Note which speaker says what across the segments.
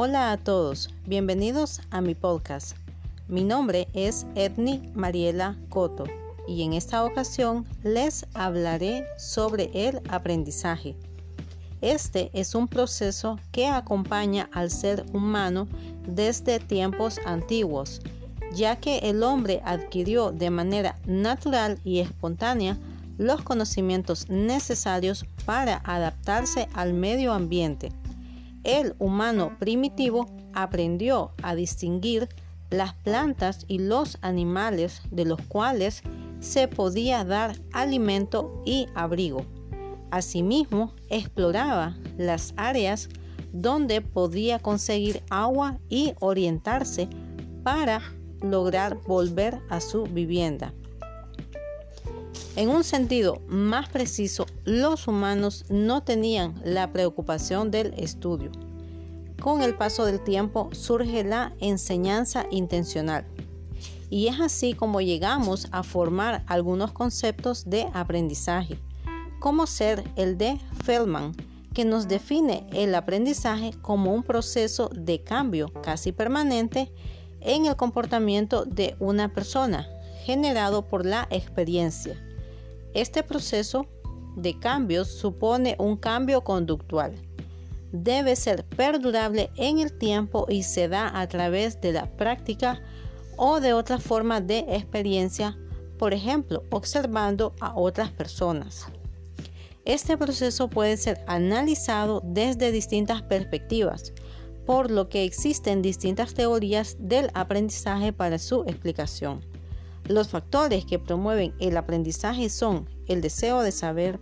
Speaker 1: Hola a todos, bienvenidos a mi podcast. Mi nombre es Edni Mariela Coto y en esta ocasión les hablaré sobre el aprendizaje. Este es un proceso que acompaña al ser humano desde tiempos antiguos, ya que el hombre adquirió de manera natural y espontánea los conocimientos necesarios para adaptarse al medio ambiente el humano primitivo aprendió a distinguir las plantas y los animales de los cuales se podía dar alimento y abrigo. Asimismo, exploraba las áreas donde podía conseguir agua y orientarse para lograr volver a su vivienda. En un sentido más preciso, los humanos no tenían la preocupación del estudio. Con el paso del tiempo surge la enseñanza intencional. Y es así como llegamos a formar algunos conceptos de aprendizaje, como ser el de Feldman, que nos define el aprendizaje como un proceso de cambio casi permanente en el comportamiento de una persona, generado por la experiencia. Este proceso de cambios supone un cambio conductual. Debe ser perdurable en el tiempo y se da a través de la práctica o de otra forma de experiencia, por ejemplo, observando a otras personas. Este proceso puede ser analizado desde distintas perspectivas, por lo que existen distintas teorías del aprendizaje para su explicación. Los factores que promueven el aprendizaje son el deseo de saber,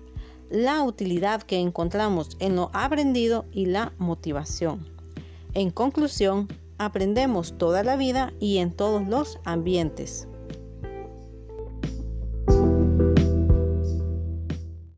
Speaker 1: la utilidad que encontramos en lo aprendido y la motivación. En conclusión, aprendemos toda la vida y en todos los ambientes.